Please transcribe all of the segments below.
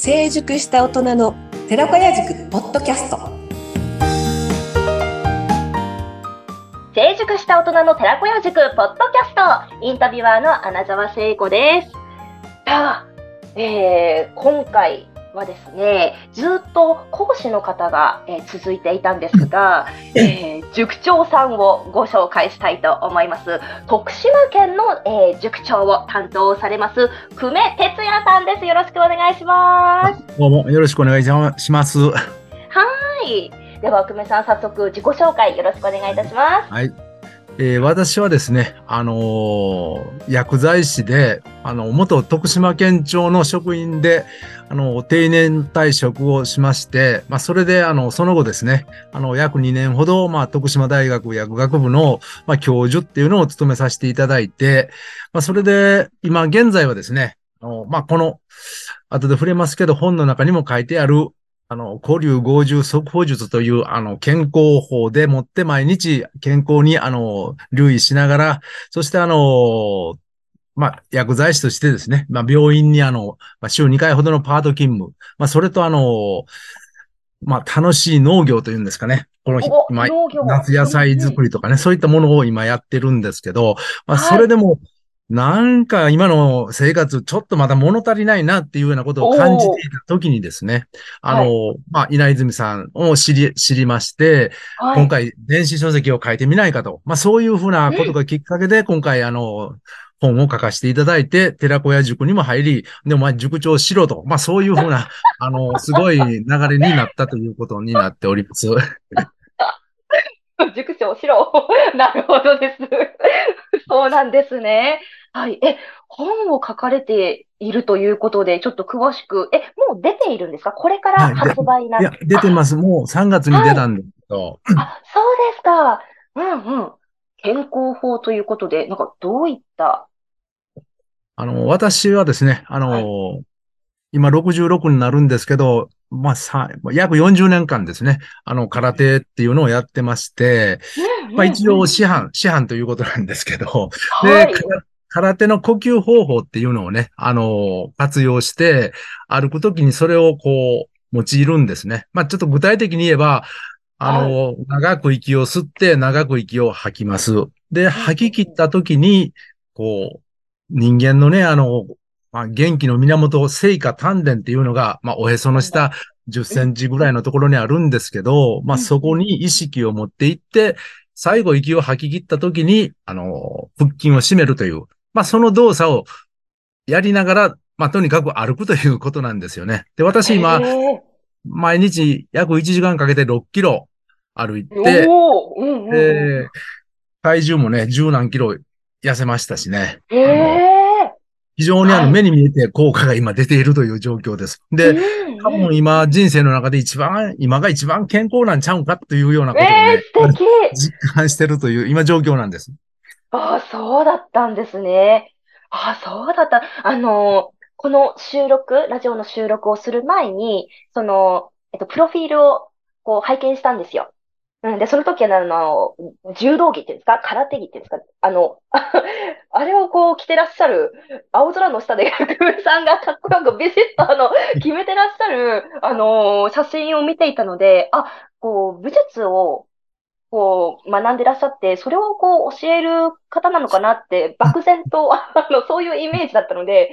成熟した大人の寺子屋塾ポッドキャスト。成熟した大人の寺子屋塾ポッドキャスト。インタビュアーの穴澤聖子です。さあ、えー、今回はですね、ずっと講師の方が、えー、続いていたんですが、えー、塾長さんをご紹介したいと思います。徳島県の、えー、塾長を担当されます、久米哲也さんです。よろしくお願いします。どうもよろしくお願いします。はい。では、久米さん、早速自己紹介よろしくお願いいたします。はい。えー、私はですね、あのー、薬剤師で、あの、元徳島県庁の職員で、あの、定年退職をしまして、まあ、それで、あの、その後ですね、あの、約2年ほど、まあ、徳島大学薬学部の、まあ、教授っていうのを務めさせていただいて、まあ、それで、今現在はですね、あの、まあ、この、後で触れますけど、本の中にも書いてある、あの、古流合獣速報術という、あの、健康法でもって毎日健康に、あの、留意しながら、そしてあの、まあ、薬剤師としてですね、まあ、病院にあの、まあ、週2回ほどのパート勤務、まあ、それとあの、まあ、楽しい農業というんですかね。この今、夏野菜作りとかね、そういったものを今やってるんですけど、まあ、それでも、はいなんか今の生活ちょっとまだ物足りないなっていうようなことを感じていた時にですね、あの、はい、まあ、稲泉さんを知り、知りまして、はい、今回電子書籍を書いてみないかと、まあそういうふうなことがきっかけで今回あの、本を書かせていただいて、寺子屋塾にも入り、でもまあ塾長しろと、まあそういうふうな、あの、すごい流れになったということになっております。塾長しろ。なるほどです。そうなんですね。はい。え、本を書かれているということで、ちょっと詳しく、え、もう出ているんですか？これから発売な、はい、いや、出てます。もう3月に出たんですけど、はい。あ、そうですか。うんうん。健康法ということで、なんかどういった？あの、私はですね、あの、はい、今66になるんですけど、まあ、さ、約40年間ですね、あの、空手っていうのをやってまして、まあ一応師範、師範ということなんですけど、で、空手の呼吸方法っていうのをね、あの、活用して、歩くときにそれをこう、用いるんですね。まあちょっと具体的に言えば、あの、長く息を吸って長く息を吐きます。で、吐き切ったときに、こう、人間のね、あの、まあ、元気の源、聖火丹田っていうのが、まあ、おへその下10センチぐらいのところにあるんですけど、まあ、そこに意識を持っていって、最後息を吐き切った時に、あの、腹筋を締めるという、まあ、その動作をやりながら、まあ、とにかく歩くということなんですよね。で、私今、毎日約1時間かけて6キロ歩いて、で、体重もね、十何キロ痩せましたしね。非常にあの目に見えて効果が今出ているという状況です。で、多分今人生の中で一番、今が一番健康なんちゃうんかというようなことをね、えー、実感してるという今状況なんです。ああ、そうだったんですね。ああ、そうだった。あの、この収録、ラジオの収録をする前に、その、えっと、プロフィールをこう拝見したんですよ。うん、で、その時は、あの、柔道着っていうんですか？空手着っていうんですか？あの、あれをこう着てらっしゃる、青空の下で、クーさんがかっこよくビシッとあの、決めてらっしゃる、あの、写真を見ていたので、あ、こう、武術を、こう、学んでらっしゃって、それをこう、教える方なのかなって、漠然と、あの、そういうイメージだったので、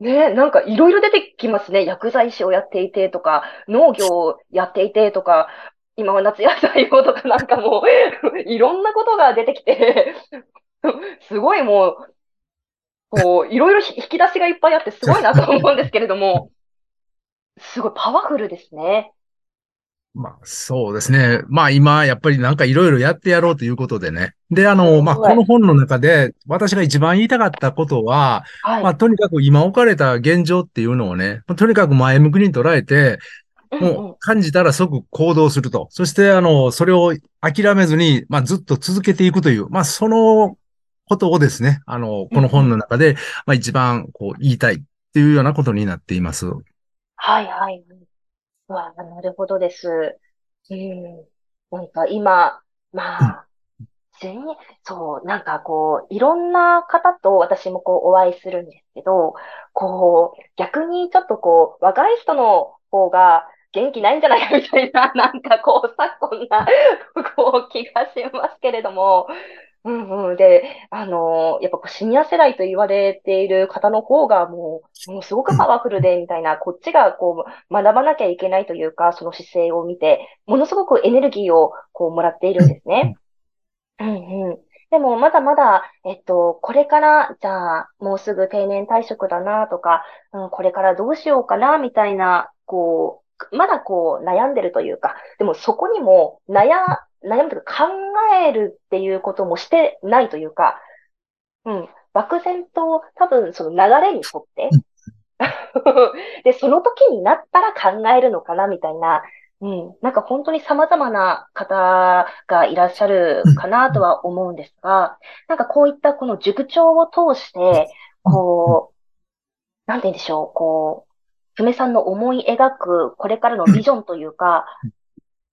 ね、なんかいろいろ出てきますね。薬剤師をやっていてとか、農業をやっていてとか、今は夏野菜をとかなんかもう いろんなことが出てきてすごいもう、こう、いろいろ引き出しがいっぱいあってすごいなと思うんですけれども、すごいパワフルですね。まあ、そうですね。まあ今、やっぱりなんかいろいろやってやろうということでね。で、あの、まあこの本の中で私が一番言いたかったことは、はい、まあとにかく今置かれた現状っていうのをね、とにかく前向きに捉えて、もう感じたら即行動すると。そして、あの、それを諦めずに、まあ、ずっと続けていくという、まあ、そのことをですね、あの、この本の中で、まあ、一番、こう、言いたいっていうようなことになっています。はいはい。わなるほどです。うん。なんか今、まあ、自然に、そう、なんかこう、いろんな方と私もこうお会いするんですけど、こう、逆にちょっとこう、若い人の方が元気ないんじゃないかみたいな、なんかこう、昨今な、こう、気がしますけれども、うんうん。で、あのーやっぱこうシニア世代と言われている方の方がもう、もうすごくパワフルで、みたいな、こっちがこう、学ばなきゃいけないというか、その姿勢を見て、ものすごくエネルギーをこう、もらっているんですね。うんうん。でも、まだまだ、えっと、これから、じゃあ、もうすぐ定年退職だなとか、うん、これからどうしようかな、みたいな、こう、まだこう、悩んでるというか、でもそこにも、悩、悩むというか考えるっていうこともしてないというか、うん、漠然と多分その流れに沿って、で、その時になったら考えるのかなみたいな、うん、なんか本当に様々な方がいらっしゃるかなとは思うんですが、なんかこういったこの塾長を通して、こう、なんて言うんでしょう、こう、久米さんの思い描くこれからのビジョンというか、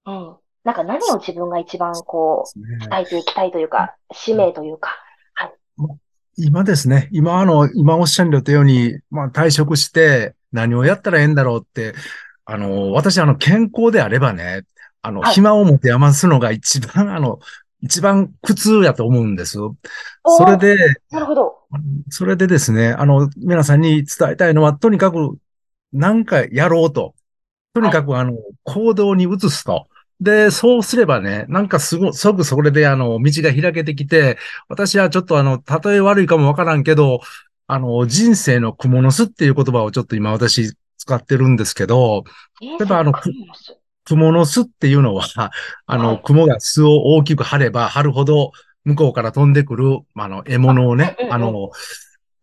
うん、なんか何を自分が一番こう、伝えていきたいというか、使命というか、はい。今ですね、今あの、今おっしゃったように、まあ退職して何をやったらええんだろうって、あの、私あの、健康であればね、あの、はい、暇を持て余すのが一番あの、一番苦痛やと思うんです。それで、なるほど。それでですね、あの、皆さんに伝えたいのは、とにかく、何かやろうと。とにかく、あの、行動に移すと。で、そうすればね、なんかすご、すぐそれであの、道が開けてきて、私はちょっとあの、例え悪いかもわからんけど、あの、人生の蜘蛛の巣っていう言葉をちょっと今私使ってるんですけど、例えばあの、蜘蛛の巣？っていうのは、あの、雲が巣を大きく張れば張るほど、向こうから飛んでくる、あの、獲物をね、あの、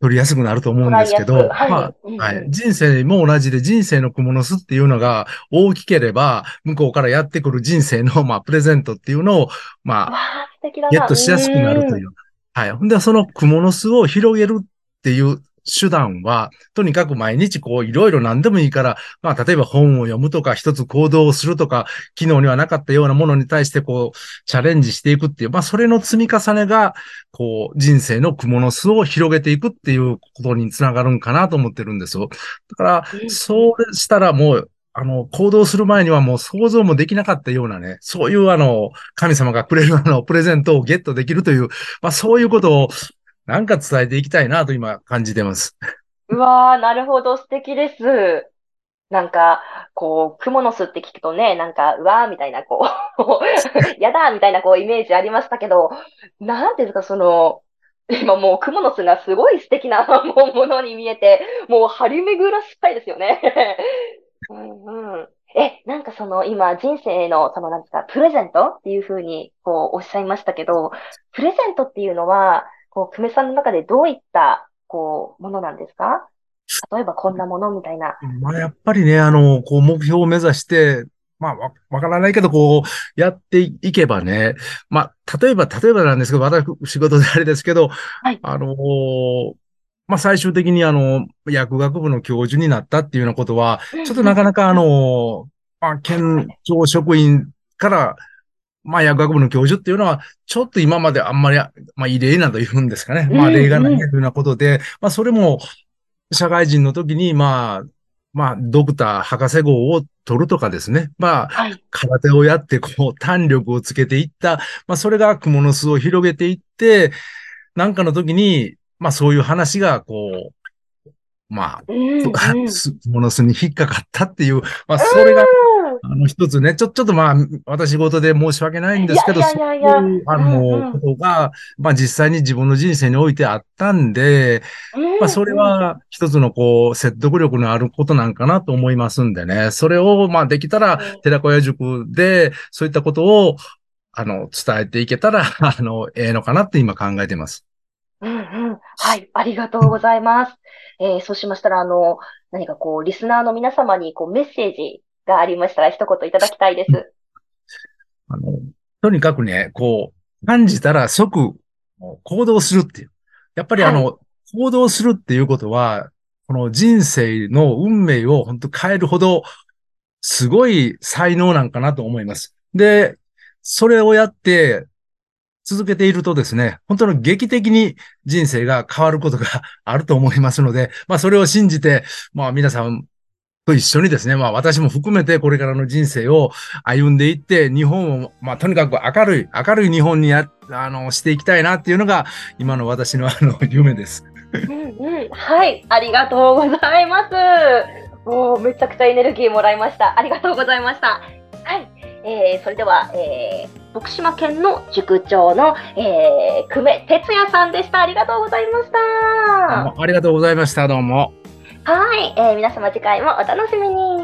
取りやすくなると思うんですけど、はい、まあ、はい。人生も同じで人生の蜘蛛の巣っていうのが大きければ、向こうからやってくる人生の、まあ、プレゼントっていうのを、まあ、ゲットしやすくなるという。はい。ほんで、その蜘蛛の巣を広げるっていう手段は、とにかく毎日こういろいろ何でもいいから、まあ例えば本を読むとか一つ行動をするとか、昨日にはなかったようなものに対してこうチャレンジしていくっていう、まあそれの積み重ねが、こう人生の蜘蛛の巣を広げていくっていうことにつながるんかなと思ってるんですよ。だから、そうしたらもう、あの、行動する前にはもう想像もできなかったようなね、そういうあの、神様がくれるあの、プレゼントをゲットできるという、まあそういうことをなんか伝えていきたいなと今感じてます。うわー、なるほど、素敵です。なんか、こう、蜘蛛の巣って聞くとね、なんか、うわーみたいな、こう やだーみたいな、こう、イメージありましたけど、なんていうか、その、今もう、蜘蛛の巣がすごい素敵なものに見えて、もう、張り巡らしたいですよね。うんうん。え、なんかその、今、人生の、その、なんですか、プレゼントっていうふうに、こう、おっしゃいましたけど、プレゼントっていうのは、こう、久米さんの中でどういった、こう、ものなんですか？例えばこんなものみたいな。まあ、やっぱりね、あの、こう、目標を目指して、まあ、わ、わからないけど、こう、やっていけばね、まあ、例えば、例えばなんですけど、私、仕事であれですけど、はい、あのまあ、最終的にあの、薬学部の教授になったっていうようなことは、ちょっとなかなかあの、まあ、県庁職員から、まあ、薬学部の教授っていうのは、ちょっと今まであんまり、まあ、異例なというんですかね。まあ、例がないというようなことで、まあ、それも、社会人の時に、まあ、まあ、ドクター、博士号を取るとかですね。まあ、空手をやって、こう、胆力をつけていった。まあ、それが蜘蛛の巣を広げていって、なんかの時に、まあ、そういう話が、こう、まあ、蜘蛛の巣に引っかかったっていう、まあ、それが、あの、一つね、ちょ、ちょっとまあ、私事で申し訳ないんですけど、そういう、あの、ことが、まあ実際に自分の人生においてあったんで、まあそれは一つのこう、説得力のあることなんかなと思いますんでね、それをまあできたら、寺子屋塾で、そういったことを、あの、伝えていけたら、あの、ええのかなって今考えてます。うんうん。はい、ありがとうございます。えー、そうしましたら、あの、何かこう、リスナーの皆様にこう、メッセージがありましたら一言いただきたいです。あの、とにかくね、こう、感じたら即行動するっていう。やっぱりあの、はい、行動するっていうことは、この人生の運命を本当変えるほど、すごい才能なんかなと思います。で、それをやって、続けているとですね、本当に劇的に人生が変わることがあると思いますので、まあそれを信じて、まあ皆さんと一緒にですね、まあ私も含めてこれからの人生を歩んでいって、日本を、まあとにかく明るい、明るい日本にや、あの、していきたいなっていうのが、今の私のあの、夢です。うんうん。はい。ありがとうございます。もうめちゃくちゃエネルギーもらいました。ありがとうございました。はい。えー、それでは、えー、徳島県の塾長の、えー、久米哲也さんでした。ありがとうございました。ありがとうございました。どうも。はい。えー、皆様次回もお楽しみに。